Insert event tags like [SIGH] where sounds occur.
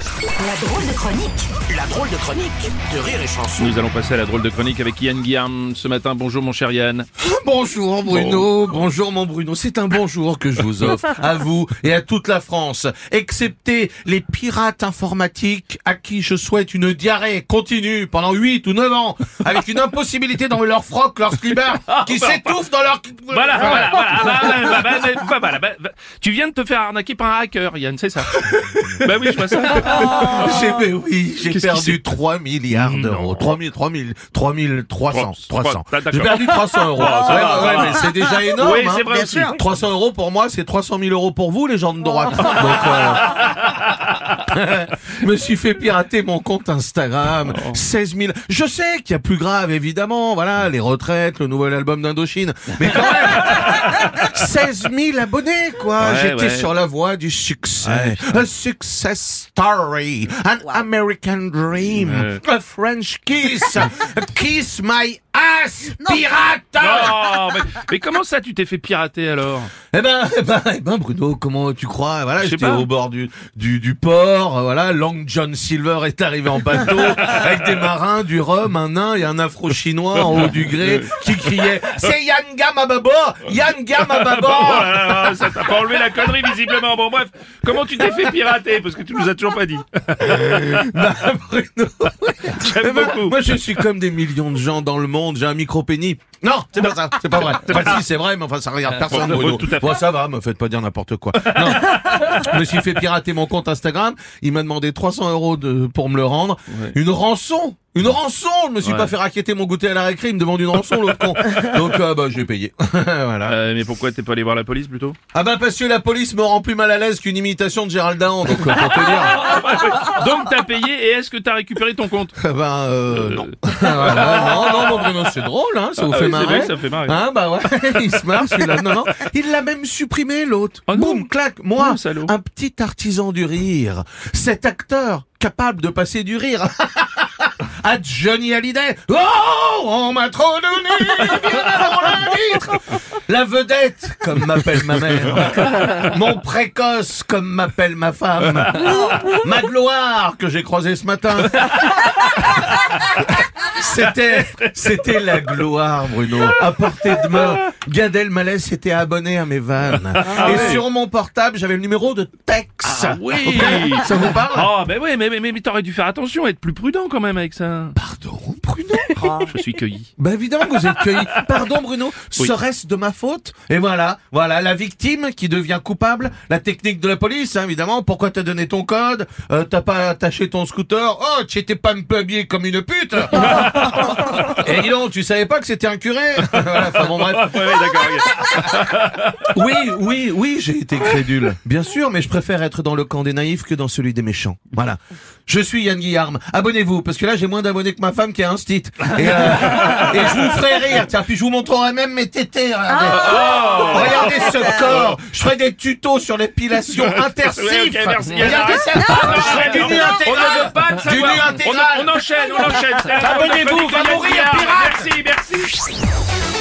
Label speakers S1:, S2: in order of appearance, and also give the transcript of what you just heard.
S1: La drôle de chronique
S2: La drôle de chronique de Rire et Chanson.
S3: Nous allons passer à la drôle de chronique avec Yann Guillaume ce matin. Bonjour mon cher Yann.
S4: Bonjour Bruno, bonjour mon Bruno, c'est un bonjour que je vous offre à vous et à toute la France, excepté les pirates informatiques à qui je souhaite une diarrhée continue pendant 8 ou 9 ans, avec une impossibilité dans leur froc, leur slibber, qui s'étouffe dans leur...
S3: Voilà, voilà, voilà, bah, bah, bah, bah, bah, voilà, bah, bah. Tu viens de te faire arnaquer par un hacker, Yann, c'est ça Bah oui, je vois ça.
S4: J'ai, mais oui, j'ai
S3: Qu'est-ce qui s'est-
S4: perdu 3 milliards d'euros. 3 000, 3 000, 3 300,
S3: Trois-
S4: 300.
S3: trois- d'accord.
S4: J'ai perdu 300 euros.
S3: Ah, ça
S4: Ouais,
S3: va,
S4: ouais,
S3: ça va.
S4: mais c'est déjà énorme.
S3: Oui,
S4: hein.
S3: c'est vrai
S4: Bien
S3: aussi.
S4: sûr. 300 euros pour moi, c'est 300 000 euros pour vous, les gens de droite. Donc, euh, [LAUGHS] me suis fait pirater mon compte Instagram.
S3: Oh.
S4: 16 000. Je sais qu'il y a plus grave, évidemment. Voilà, les retraites, le nouvel album d'Indochine. Mais quand même, [LAUGHS] 16 000 abonnés, quoi.
S3: Ouais,
S4: J'étais
S3: ouais.
S4: sur la voie du succès. A success story. An American dream. A French kiss. A [LAUGHS] kiss my ass, pirate!
S3: Mais, mais comment ça tu t'es fait pirater alors?
S4: Eh ben, eh ben, eh ben, Bruno, comment tu crois? Voilà, j'étais
S3: pas.
S4: au bord du, du, du port, voilà, Long John Silver est arrivé en bateau, [LAUGHS] avec des marins, du rhum, un nain et un afro-chinois en haut du gré, qui criait « C'est Yann Gam à bâbord Yann Gam à bâbord
S3: là là, ça t'a pas enlevé la connerie visiblement. Bon bref, comment tu t'es fait pirater? Parce que tu nous as toujours pas dit. [LAUGHS]
S4: Bah, Bruno,
S3: J'aime beaucoup.
S4: Moi, je suis comme des millions de gens dans le monde. J'ai un micro-pénis. Non, c'est pas ça. C'est pas vrai. Enfin, si, c'est vrai, mais enfin, ça regarde personne. Bruno.
S3: tout à.
S4: Bon, ça va, me faites pas dire n'importe quoi. Non. je me suis fait pirater mon compte Instagram. Il m'a demandé 300 euros de, pour me le rendre. Une rançon. Une rançon. Je me suis
S3: Ouais.
S4: pas fait raqueter mon goûter à la récré. Il me demande une rançon, l'autre con. [LAUGHS] Donc, euh, bah, j'ai payé. [LAUGHS] voilà.
S3: Euh, mais pourquoi t'es pas allé voir la police plutôt?
S4: Ah bah, parce que la police me rend plus mal à l'aise qu'une imitation de Gérald Dahan. Donc, euh, pour te dire. [LAUGHS]
S3: Donc t'as payé et est-ce que t'as récupéré ton compte?
S4: Ah ben, euh, non. Voilà, non, non, mon Bruno, c'est drôle, hein, ça vous
S3: Ah
S4: fait
S3: oui, c'est
S4: marrer.
S3: vrai, ça fait marrer.
S4: Hein, bah ouais, il se marre celui-là. Non, non, il l'a même supprimé l'autre.
S3: Oh.
S4: Boum, clac, moi,
S3: Oh,
S4: un petit artisan du rire. Cet acteur capable de passer du rire. À Johnny Hallyday. Oh, on m'a trop donné, avant la vitre. La vedette, comme m'appelle ma mère. Mon précoce, comme m'appelle ma femme. Ma gloire, que j'ai croisée ce matin. C'était, c'était la gloire, Bruno. À portée de main, Gad Elmaleh s'était abonné à mes vannes. Et sur mon portable, j'avais le numéro de Tex.
S3: Ah oui
S4: Ça vous parle
S3: Oh mais oui, mais, mais, mais, t'aurais dû faire attention, être plus prudent quand même avec ça.
S4: Pardon, Bruno [LAUGHS]
S3: Je suis cueilli.
S4: Bah évidemment que vous êtes cueilli. Pardon Bruno,
S3: Oui.
S4: serait-ce de ma faute? Et voilà, voilà la victime qui devient coupable. La technique de la police, hein, évidemment. Pourquoi t'as donné ton code? Euh, T'as pas attaché ton scooter? Oh, tu étais pas un peu habillé comme une pute [LAUGHS] Et dis donc, tu savais pas que c'était un curé? [LAUGHS] Voilà, enfin bon bref.
S3: Ouais, ouais, d'accord. ok.
S4: Oui, oui, oui, j'ai été crédule. Bien sûr, mais je préfère être dans le camp des naïfs que dans celui des méchants. Voilà. Je suis Yann Guillarme. Abonnez-vous, parce que là, j'ai moins d'abonnés que ma femme qui est un stit. Et, euh, [LAUGHS] et je vous ferai rire. Tiens, puis je vous montrerai même mes tétés. Regardez, regardez ce corps. Je ferai des tutos sur l'épilation. [LAUGHS]
S3: Ouais, merci, Yann.
S4: regardez ça. Je ferai du nu
S3: On
S4: intégral.
S3: ne veut pas de
S4: Du nu intégral.
S3: On, enchaîne, on enchaîne.
S4: Abonnez-vous, va mourir, pirate.
S3: Merci, merci.